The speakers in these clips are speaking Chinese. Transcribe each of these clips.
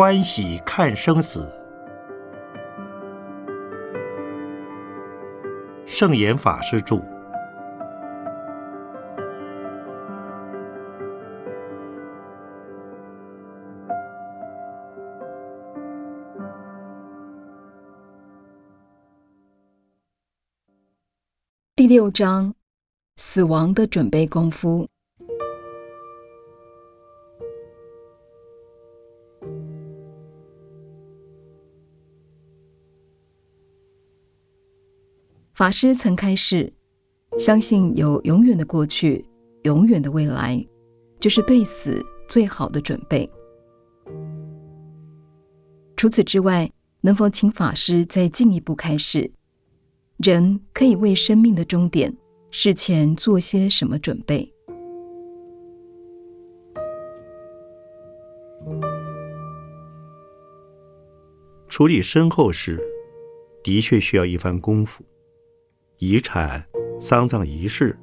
欢喜看生死。圣严法师著。第六章：死亡的准备功夫。法师曾开示，相信有永远的过去，永远的未来，就是对死最好的准备。除此之外，能否请法师再进一步开示，人可以为生命的终点事前做些什么准备？处理身后事，的确需要一番功夫。遗产、丧葬仪式，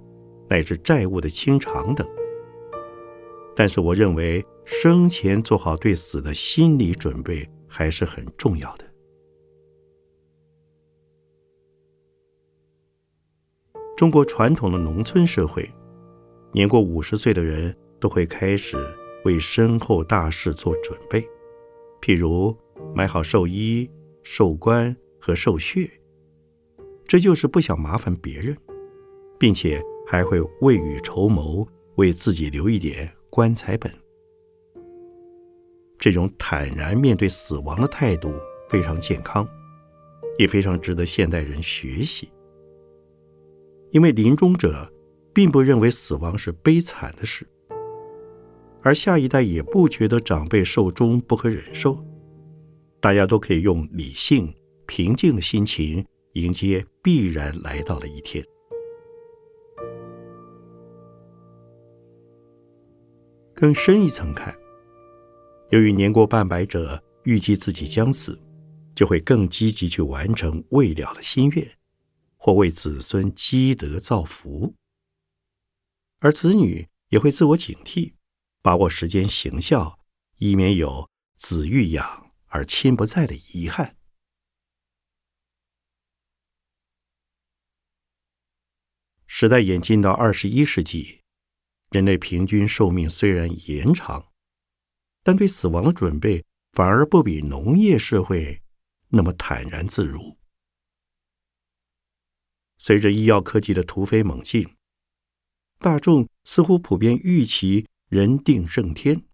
乃至债务的清偿等。但是，我认为生前做好对死的心理准备还是很重要的。中国传统的农村社会，年过五十岁的人都会开始为身后大事做准备，譬如买好寿衣、寿棺和寿穴。这就是不想麻烦别人，并且还会未雨绸缪，为自己留一点棺材本。这种坦然面对死亡的态度非常健康，也非常值得现代人学习。因为临终者并不认为死亡是悲惨的事，而下一代也不觉得长辈寿终不可忍受，大家都可以用理性、平静的心情。迎接必然来到了一天。更深一层看，由于年过半百者预计自己将死，就会更积极去完成未了的心愿，或为子孙积德造福；而子女也会自我警惕，把握时间行孝，以免有子欲养而亲不在的遗憾。时代演进到二十一世纪，人类平均寿命虽然延长，但对死亡的准备反而不比农业社会那么坦然自如。随着医药科技的突飞猛进，大众似乎普遍预期人定胜天，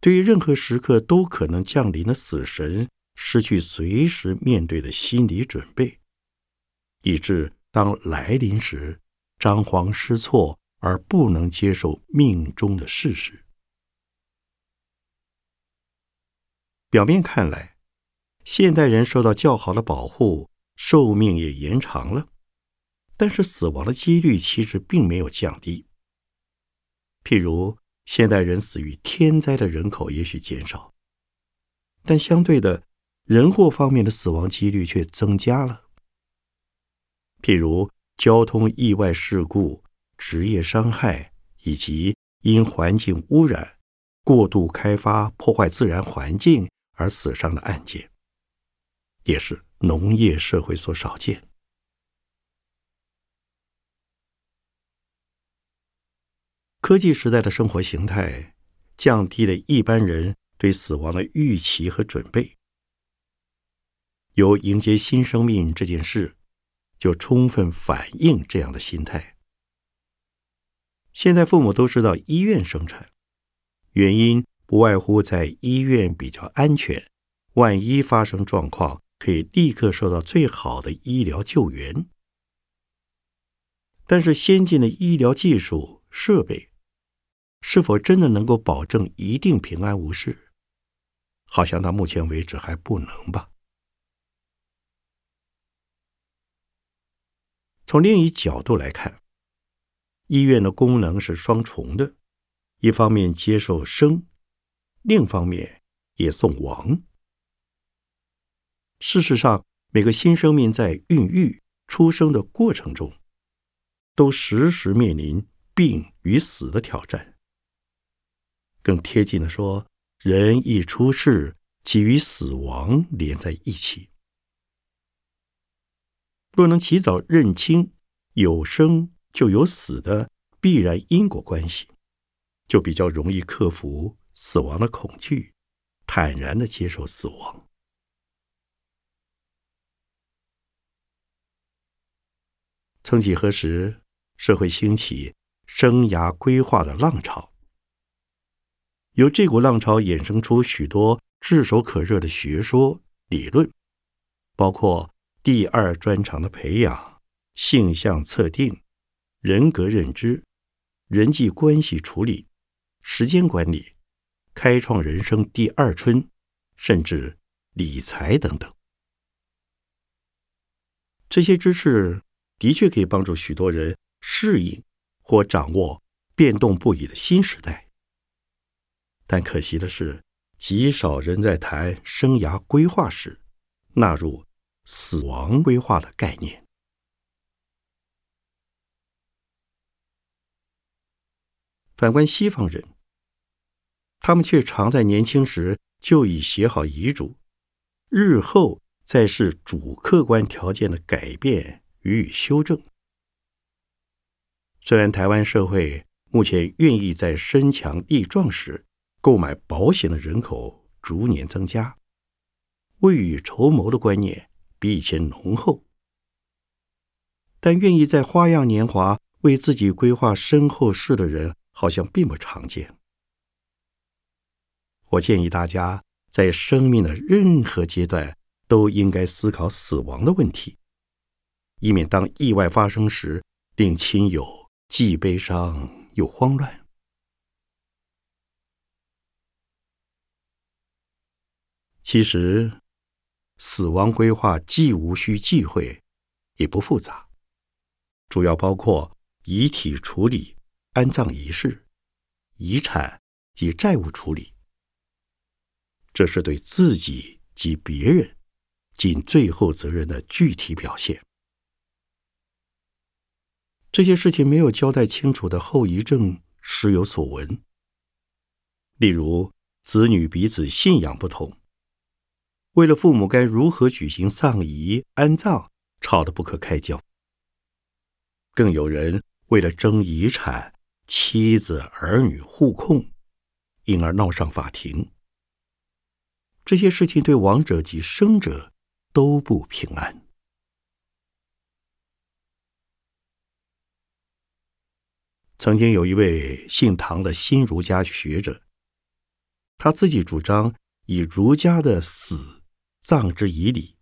对于任何时刻都可能降临的死神，失去随时面对的心理准备，以致当来临时。张皇失措而不能接受命中的事实。表面看来，现代人受到较好的保护，寿命也延长了，但是死亡的几率其实并没有降低。譬如，现代人死于天灾的人口也许减少，但相对的，人祸方面的死亡几率却增加了。譬如。交通意外事故、职业伤害以及因环境污染、过度开发破坏自然环境而死伤的案件，也是农业社会所少见。科技时代的生活形态，降低了一般人对死亡的预期和准备，由迎接新生命这件事。就充分反映这样的心态。现在父母都知道医院生产，原因不外乎在医院比较安全，万一发生状况，可以立刻受到最好的医疗救援。但是，先进的医疗技术设备是否真的能够保证一定平安无事？好像到目前为止还不能吧。从另一角度来看，医院的功能是双重的：一方面接受生，另一方面也送亡。事实上，每个新生命在孕育、出生的过程中，都时时面临病与死的挑战。更贴近的说，人一出世即与死亡连在一起。若能及早认清有生就有死的必然因果关系，就比较容易克服死亡的恐惧，坦然的接受死亡。曾几何时，社会兴起生涯规划的浪潮，由这股浪潮衍生出许多炙手可热的学说理论，包括。第二专长的培养、性向测定、人格认知、人际关系处理、时间管理、开创人生第二春，甚至理财等等，这些知识的确可以帮助许多人适应或掌握变动不已的新时代。但可惜的是，极少人在谈生涯规划时纳入。死亡规划的概念。反观西方人，他们却常在年轻时就已写好遗嘱，日后再视主客观条件的改变予以修正。虽然台湾社会目前愿意在身强力壮时购买保险的人口逐年增加，未雨绸缪的观念。比以前浓厚，但愿意在花样年华为自己规划身后事的人，好像并不常见。我建议大家在生命的任何阶段都应该思考死亡的问题，以免当意外发生时，令亲友既悲伤又慌乱。其实。死亡规划既无需忌讳，也不复杂，主要包括遗体处理、安葬仪式、遗产及债务处理。这是对自己及别人尽最后责任的具体表现。这些事情没有交代清楚的后遗症时有所闻，例如子女彼此信仰不同。为了父母该如何举行丧仪安葬，吵得不可开交。更有人为了争遗产，妻子儿女互控，因而闹上法庭。这些事情对亡者及生者都不平安。曾经有一位姓唐的新儒家学者，他自己主张以儒家的死。葬之以礼，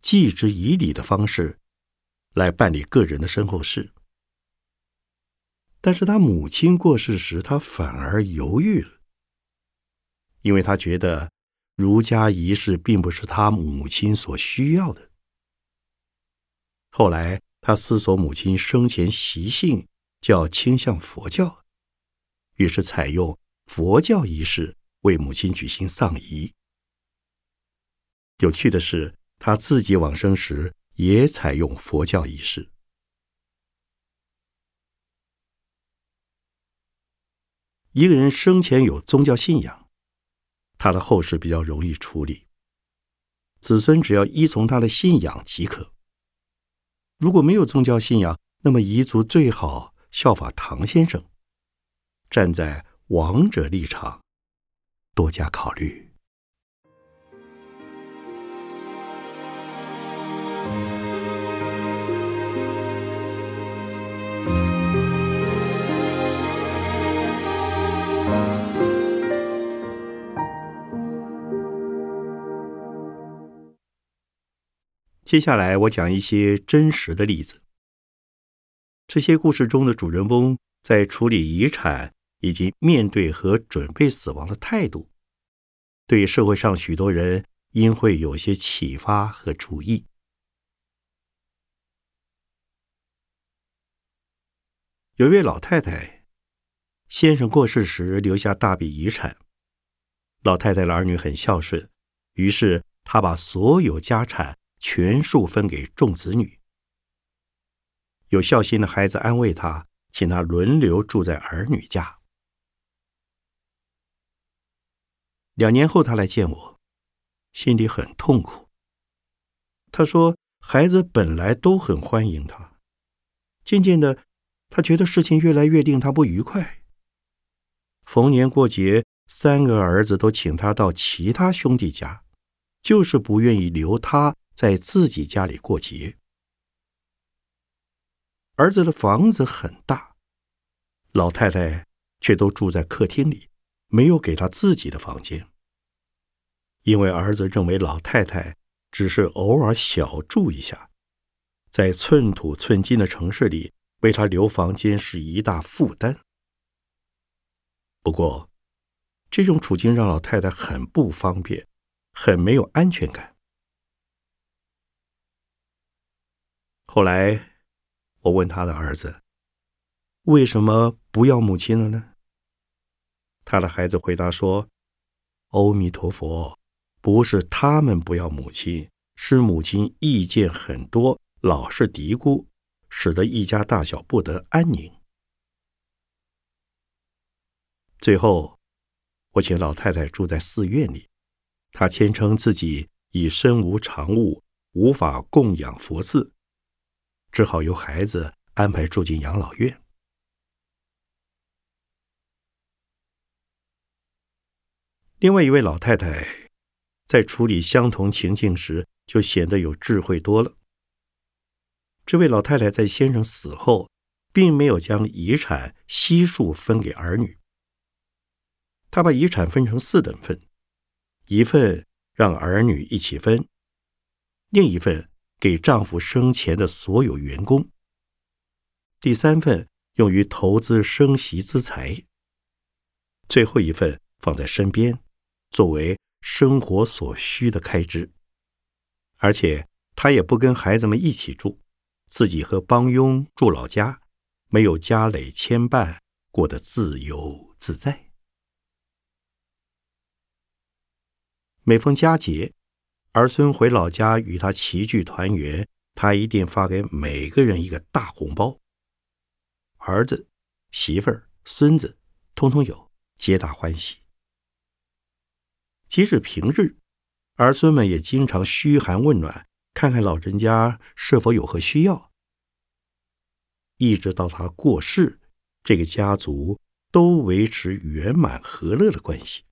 祭之以礼的方式，来办理个人的身后事。但是他母亲过世时，他反而犹豫了，因为他觉得儒家仪式并不是他母亲所需要的。后来他思索母亲生前习性较倾向佛教，于是采用佛教仪式为母亲举行丧仪。有趣的是，他自己往生时也采用佛教仪式。一个人生前有宗教信仰，他的后事比较容易处理，子孙只要依从他的信仰即可。如果没有宗教信仰，那么彝族最好效法唐先生，站在亡者立场，多加考虑。接下来我讲一些真实的例子。这些故事中的主人翁在处理遗产以及面对和准备死亡的态度，对社会上许多人应会有些启发和注意。有一位老太太，先生过世时留下大笔遗产，老太太的儿女很孝顺，于是她把所有家产。全数分给众子女。有孝心的孩子安慰他，请他轮流住在儿女家。两年后，他来见我，心里很痛苦。他说：“孩子本来都很欢迎他，渐渐的，他觉得事情越来越令他不愉快。逢年过节，三个儿子都请他到其他兄弟家，就是不愿意留他在自己家里过节。儿子的房子很大，老太太却都住在客厅里，没有给他自己的房间，因为儿子认为老太太。”只是偶尔小住一下，在寸土寸金的城市里，为他留房间是一大负担。不过，这种处境让老太太很不方便，很没有安全感。后来，我问他的儿子：“为什么不要母亲了呢？”他的孩子回答说：“阿弥陀佛。”不是他们不要母亲，是母亲意见很多，老是嘀咕，使得一家大小不得安宁。最后，我请老太太住在寺院里，她谦称自己已身无长物，无法供养佛寺，只好由孩子安排住进养老院。另外一位老太太。在处理相同情境时，就显得有智慧多了。这位老太太在先生死后，并没有将遗产悉数分给儿女，她把遗产分成四等份：一份让儿女一起分，另一份给丈夫生前的所有员工，第三份用于投资生息资财，最后一份放在身边，作为。生活所需的开支，而且他也不跟孩子们一起住，自己和帮佣住老家，没有家累牵绊，过得自由自在。每逢佳节，儿孙回老家与他齐聚团圆，他一定发给每个人一个大红包。儿子、媳妇儿、孙子，通通有，皆大欢喜。即使平日，儿孙们也经常嘘寒问暖，看看老人家是否有何需要。一直到他过世，这个家族都维持圆满和乐的关系。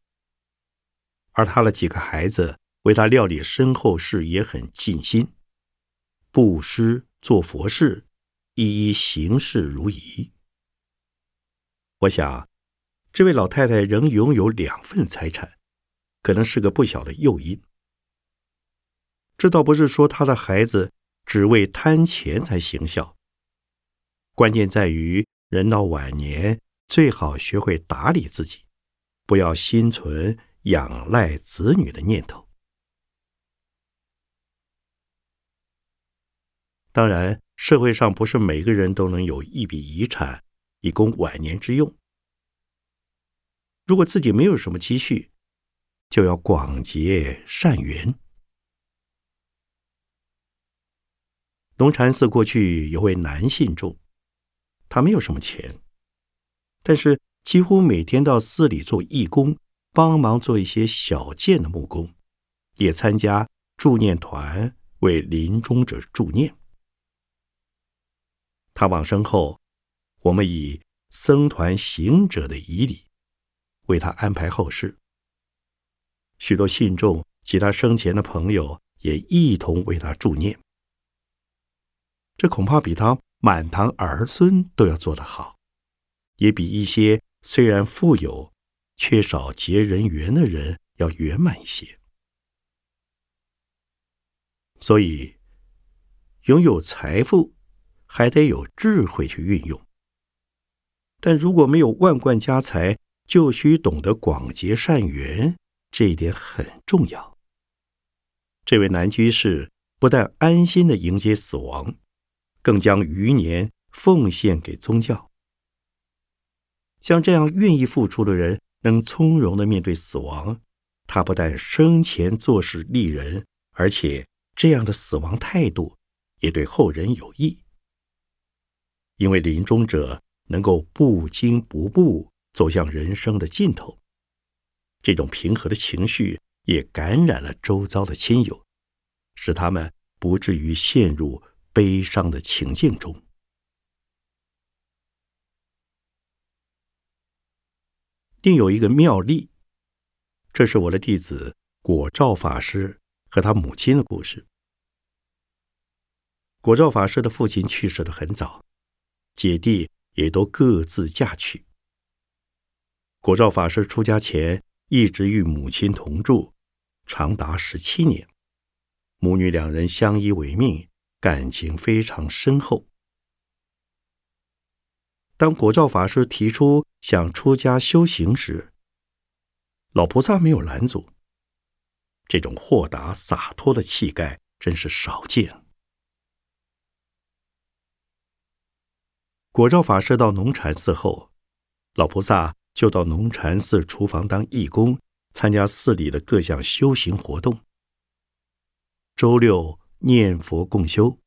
而他的几个孩子为他料理身后事也很尽心，布施做佛事，一一行事如仪。我想，这位老太太仍拥有两份财产。可能是个不小的诱因。这倒不是说他的孩子只为贪钱才行孝，关键在于人到晚年最好学会打理自己，不要心存仰赖子女的念头。当然，社会上不是每个人都能有一笔遗产以供晚年之用。如果自己没有什么积蓄，就要广结善缘。龙禅寺过去有位男信众，他没有什么钱，但是几乎每天到寺里做义工，帮忙做一些小件的木工，也参加助念团为临终者助念。他往生后，我们以僧团行者的仪礼为他安排后事。许多信众及他生前的朋友也一同为他助念，这恐怕比他满堂儿孙都要做得好，也比一些虽然富有、缺少结人缘的人要圆满一些。所以，拥有财富还得有智慧去运用，但如果没有万贯家财，就需懂得广结善缘。这一点很重要。这位男居士不但安心的迎接死亡，更将余年奉献给宗教。像这样愿意付出的人，能从容的面对死亡，他不但生前做事利人，而且这样的死亡态度也对后人有益。因为临终者能够不惊不怖走向人生的尽头。这种平和的情绪也感染了周遭的亲友，使他们不至于陷入悲伤的情境中。另有一个妙例，这是我的弟子果照法师和他母亲的故事。果照法师的父亲去世的很早，姐弟也都各自嫁娶。果照法师出家前一直与母亲同住，长达十七年，母女两人相依为命，感情非常深厚。当果照法师提出想出家修行时，老菩萨没有拦阻。这种豁达洒脱的气概真是少见。果照法师到农禅寺后，老菩萨就到农禅寺厨房当义工，参加寺里的各项修行活动。周六念佛共修，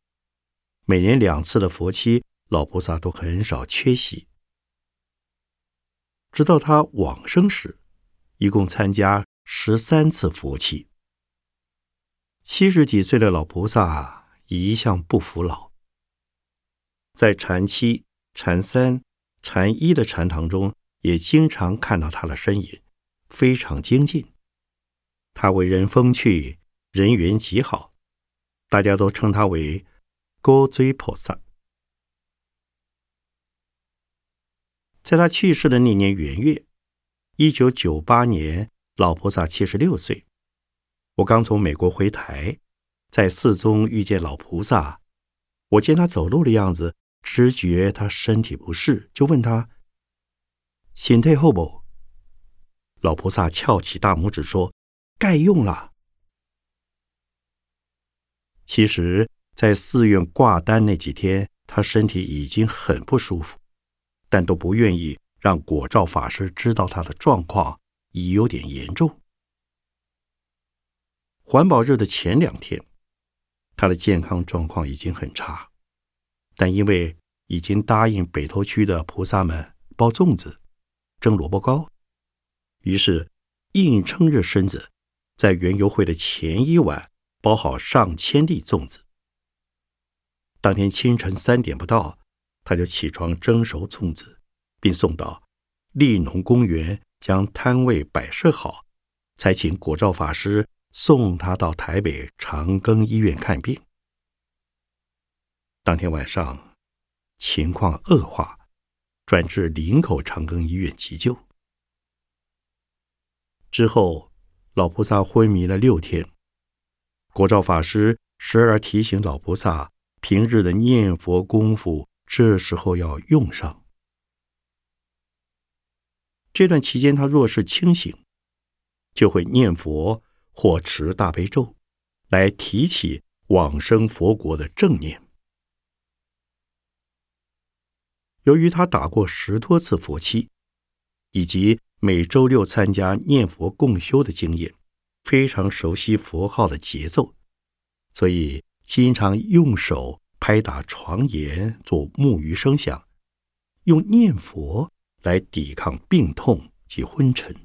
每年两次的佛期。老菩萨都很少缺席，直到他往生时，一共参加十三次佛期。七十几岁的老菩萨一向不服老，在禅期、禅三、禅一的禅堂中，也经常看到他的身影，非常精进。他为人风趣，人缘极好，大家都称他为“高追菩萨”。在他去世的那年元月，一九九八年，老菩萨七十六岁。我刚从美国回台，在寺中遇见老菩萨。我见他走路的样子，直觉他身体不适，就问他：“心退后不？”老菩萨翘起大拇指说：“盖用了。”其实，在寺院挂单那几天，他身体已经很不舒服。但都不愿意让果照法师知道他的状况已有点严重。环保日的前两天，他的健康状况已经很差，但因为已经答应北投区的菩萨们包粽子、蒸萝卜糕，于是硬撑着身子，在园游会的前一晚包好上千粒粽子。当天清晨三点不到。他就起床蒸熟粽子，并送到利农公园，将摊位摆设好，才请果照法师送他到台北长庚医院看病。当天晚上，情况恶化，转至林口长庚医院急救。之后，老菩萨昏迷了六天。国照法师时而提醒老菩萨，平日的念佛功夫。这时候要用上。这段期间，他若是清醒，就会念佛或持大悲咒，来提起往生佛国的正念。由于他打过十多次佛七，以及每周六参加念佛共修的经验，非常熟悉佛号的节奏，所以经常用手。拍打床沿做木鱼声响，用念佛来抵抗病痛及昏沉。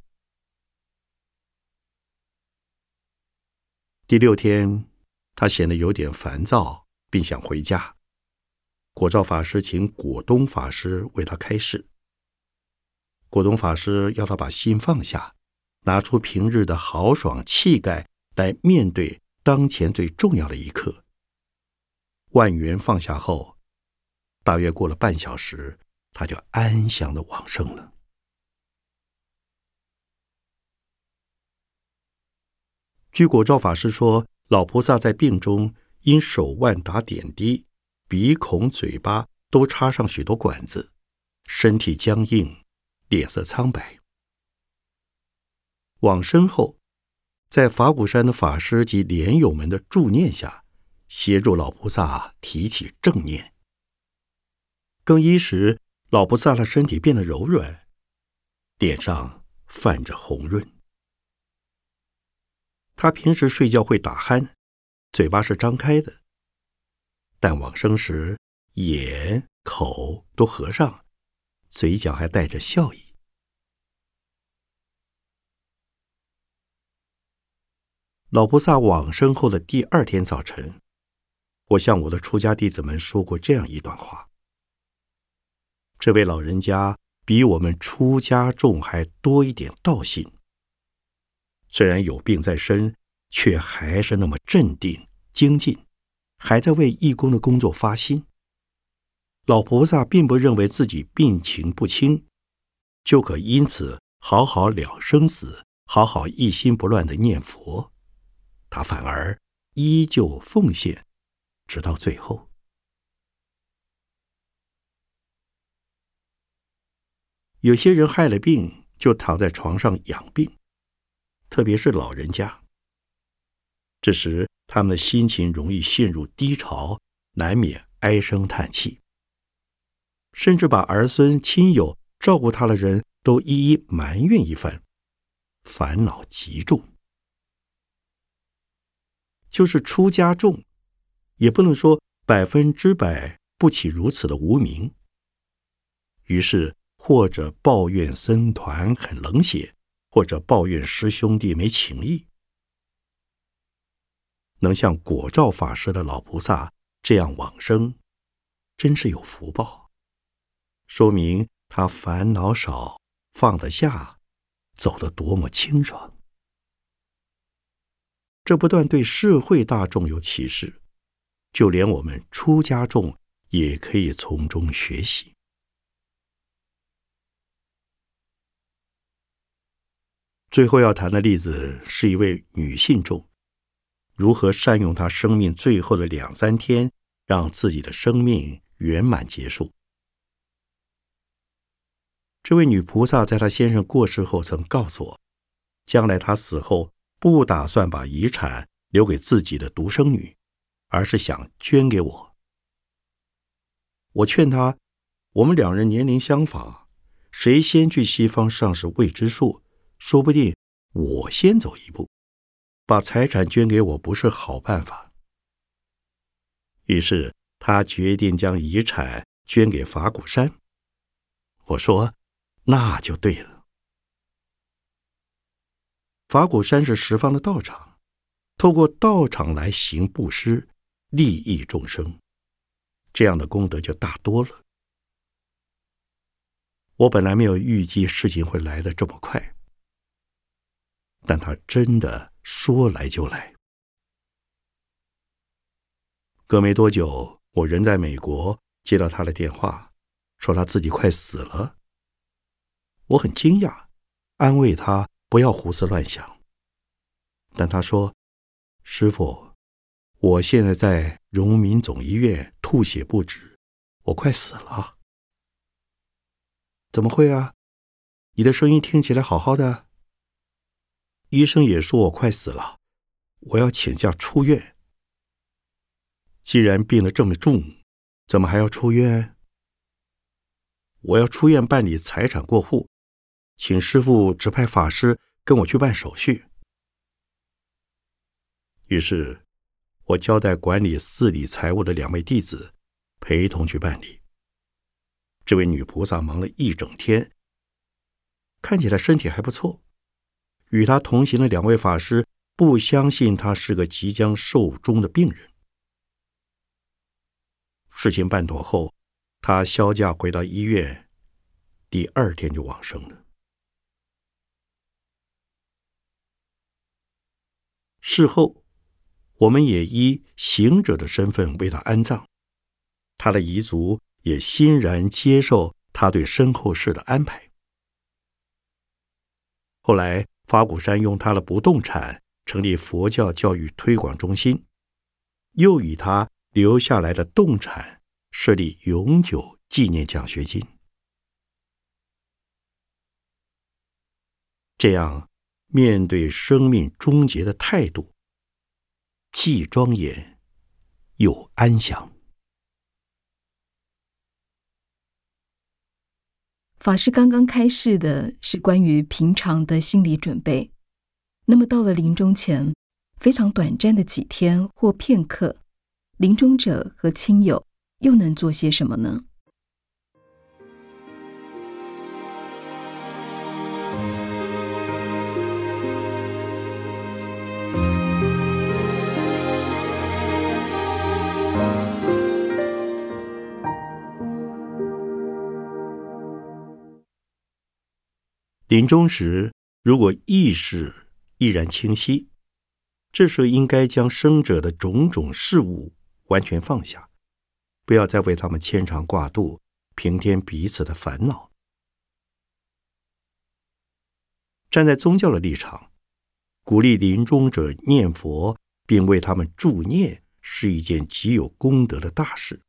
第六天，他显得有点烦躁，并想回家。果照法师请果东法师为他开示。果东法师要他把心放下，拿出平日的豪爽气概来面对当前最重要的一刻。万缘放下后，大约过了半小时，他就安详的往生了。据果照法师说，老菩萨在病中因手腕打点滴，鼻孔、嘴巴都插上许多管子，身体僵硬，脸色苍白。往生后，在法鼓山的法师及莲友们的助念下。协助老菩萨提起正念。更衣时，老菩萨的身体变得柔软，脸上泛着红润。他平时睡觉会打鼾，嘴巴是张开的，但往生时眼、口都合上，嘴角还带着笑意。老菩萨往生后的第二天早晨，我向我的出家弟子们说过这样一段话：这位老人家比我们出家众还多一点道心，虽然有病在身，却还是那么镇定精进，还在为义工的工作发心。老菩萨并不认为自己病情不轻，就可因此好好了生死，好好一心不乱的念佛。他反而依旧奉献，直到最后。有些人害了病，就躺在床上养病，特别是老人家。这时，他们的心情容易陷入低潮，难免唉声叹气。甚至把儿孙、亲友照顾他的人都一一埋怨一番，烦恼极重。就是出家众，也不能说百分之百不起如此的无名。于是，或者抱怨僧团很冷血，或者抱怨师兄弟没情义。能像果照法师的老菩萨这样往生，真是有福报。说明他烦恼少，放得下，走得多么清爽。这不但对社会大众有启示，就连我们出家众也可以从中学习。最后要谈的例子是一位女性众，如何善用她生命最后的两三天，让自己的生命圆满结束。这位女菩萨在她先生过世后，曾告诉我，将来她死后不打算把遗产留给自己的独生女，而是想捐给我。我劝她，我们两人年龄相仿，谁先去西方尚是未知数，说不定我先走一步，把财产捐给我不是好办法。于是他决定将遗产捐给法鼓山。我说。那就对了。法鼓山是十方的道场，透过道场来行布施，利益众生，这样的功德就大多了。我本来没有预计事情会来的这么快，但他真的说来就来。隔没多久，我人在美国，接到他的电话，说他自己快死了。我很惊讶，安慰他不要胡思乱想。但他说：“师傅，我现在在荣民总医院吐血不止，我快死了。”怎么会啊？你的声音听起来好好的。医生也说我快死了，我要请假出院。既然病得这么重，怎么还要出院？我要出院办理财产过户。请师傅指派法师跟我去办手续。于是，我交代管理寺里财务的两位弟子陪同去办理。这位女菩萨忙了一整天，看起来身体还不错。与他同行的两位法师不相信他是个即将寿终的病人。事情办妥后，他销假回到医院，第二天就往生了。事后，我们也以行者的身份为他安葬，他的遗族也欣然接受他对身后事的安排。后来，法鼓山用他的不动产成立佛教教育推广中心，又以他留下来的动产设立永久纪念奖学金，这样。面对生命终结的态度，既庄严又安详。法师刚刚开示的是关于平常的心理准备，那么到了临终前，非常短暂的几天或片刻，临终者和亲友又能做些什么呢？临终时如果意识依然清晰，这时候应该将生者的种种事物完全放下，不要再为他们牵肠挂肚，平添彼此的烦恼。站在宗教的立场，鼓励临终者念佛，并为他们助念，是一件极有功德的大事。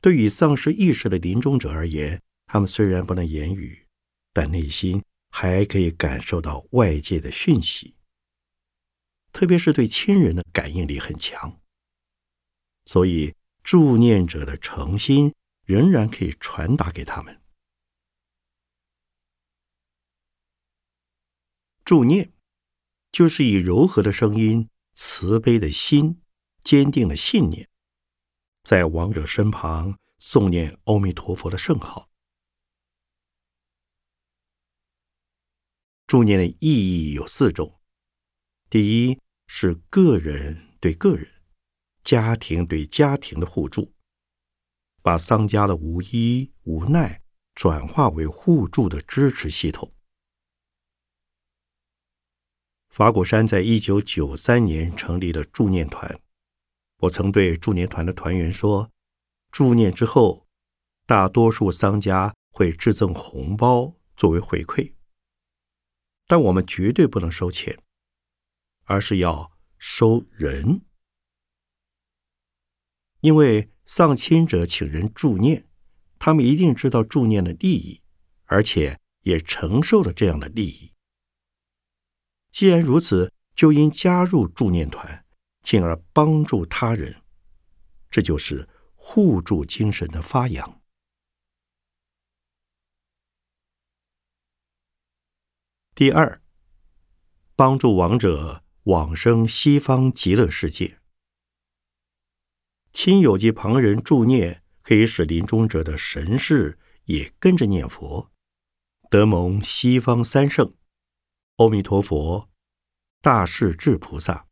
对于丧失意识的临终者而言，他们虽然不能言语，但内心还可以感受到外界的讯息，特别是对亲人的感应力很强。所以，助念者的诚心仍然可以传达给他们。助念就是以柔和的声音、慈悲的心、坚定的信念。在亡者身旁诵念阿弥陀佛的圣号。助念的意义有四种：第一是个人对个人、家庭对家庭的互助，把丧家的无依无奈转化为互助的支持系统。法鼓山在一九九三年成立了助念团。我曾对助念团的团员说：“助念之后，大多数丧家会制赠红包作为回馈，但我们绝对不能收钱，而是要收人。因为丧亲者请人助念，他们一定知道助念的利益，而且也承受了这样的利益。既然如此，就应加入助念团。”进而帮助他人，这就是互助精神的发扬。第二，帮助亡者往生西方极乐世界。亲友及旁人助念，可以使临终者的神识也跟着念佛，得蒙西方三圣——阿弥陀佛、大势至菩萨。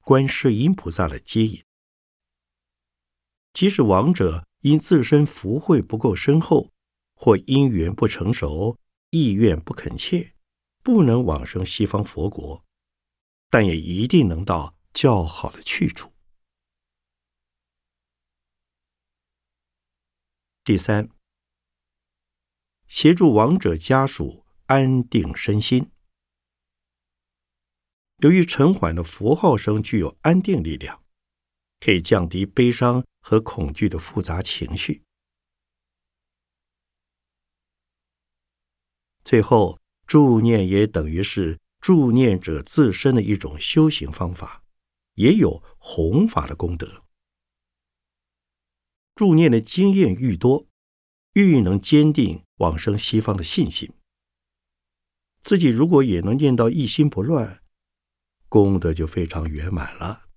观世音菩萨的接引，即使亡者因自身福慧不够深厚，或因缘不成熟、意愿不恳切，不能往生西方佛国，但也一定能到较好的去处。第三，协助亡者家属安定身心。由于沉缓的佛号声具有安定力量，可以降低悲伤和恐惧的复杂情绪。最后，助念也等于是助念者自身的一种修行方法，也有弘法的功德。助念的经验愈多，愈能坚定往生西方的信心。自己如果也能念到一心不乱。功德就非常圆满了。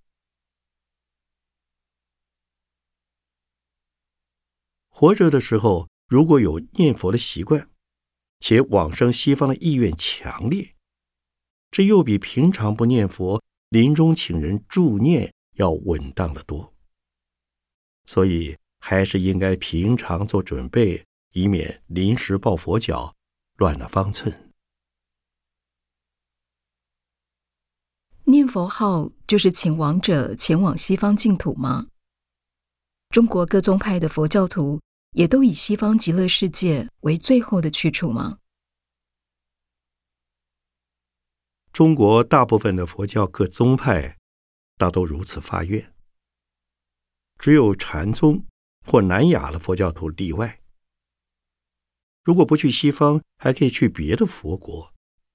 活着的时候，如果有念佛的习惯，且往生西方的意愿强烈，这又比平常不念佛、临终请人助念要稳当的多。所以，还是应该平常做准备，以免临时抱佛脚，乱了方寸。念佛号就是请亡者前往西方净土吗？中国各宗派的佛教徒也都以西方极乐世界为最后的去处吗？中国大部分的佛教各宗派大都如此发愿，只有禅宗或南亚的佛教徒例外。如果不去西方，还可以去别的佛国，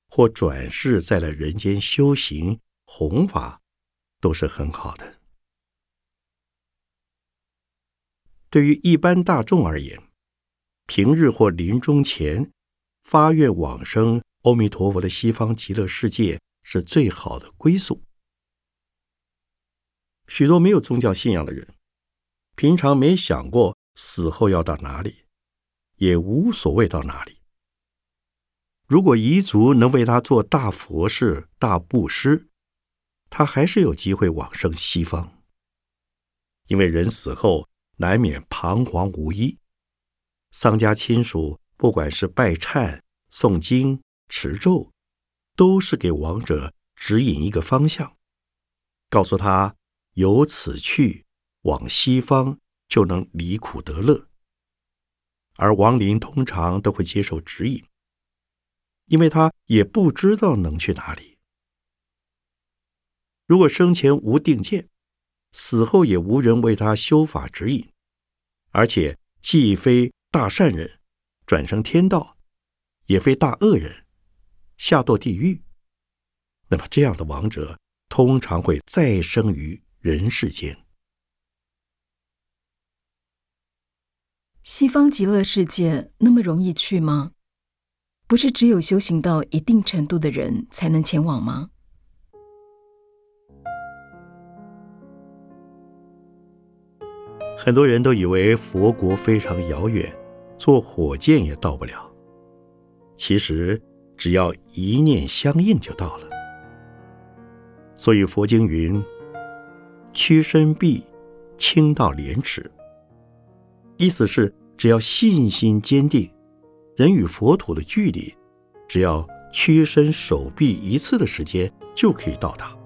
或转世再来人间修行。弘法都是很好的。对于一般大众而言，平日或临终前发愿往生阿弥陀佛的西方极乐世界是最好的归宿。许多没有宗教信仰的人，平常没想过死后要到哪里，也无所谓到哪里。如果彝族能为他做大佛事、大布施，他还是有机会往生西方，因为人死后难免彷徨无依，丧家亲属不管是拜忏、诵经、持咒，都是给亡者指引一个方向，告诉他由此去往西方就能离苦得乐。而亡灵通常都会接受指引，因为他也不知道能去哪里。如果生前无定见，死后也无人为他修法指引，而且既非大善人，转生天道，也非大恶人，下堕地狱，那么这样的亡者通常会再生于人世间。西方极乐世界那么容易去吗？不是只有修行到一定程度的人才能前往吗？很多人都以为佛国非常遥远，坐火箭也到不了。其实只要一念相应就到了。所以佛经云：“屈身臂，轻到廉耻。”意思是，只要信心坚定，人与佛土的距离，只要屈伸手臂一次的时间就可以到达。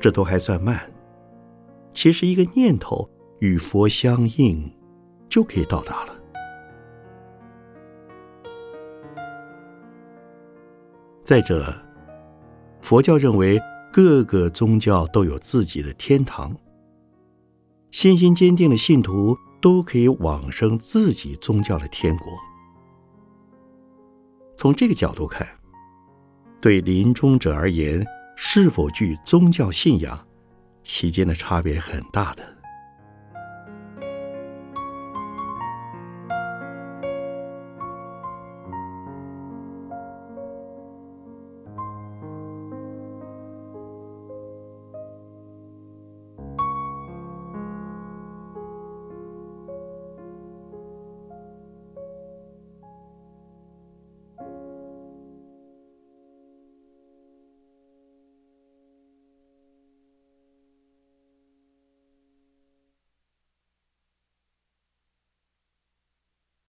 这都还算慢，其实一个念头与佛相应，就可以到达了。再者，佛教认为各个宗教都有自己的天堂。信心坚定的信徒都可以往生自己宗教的天国。从这个角度看，对临终者而言，是否具宗教信仰，期间的差别很大的。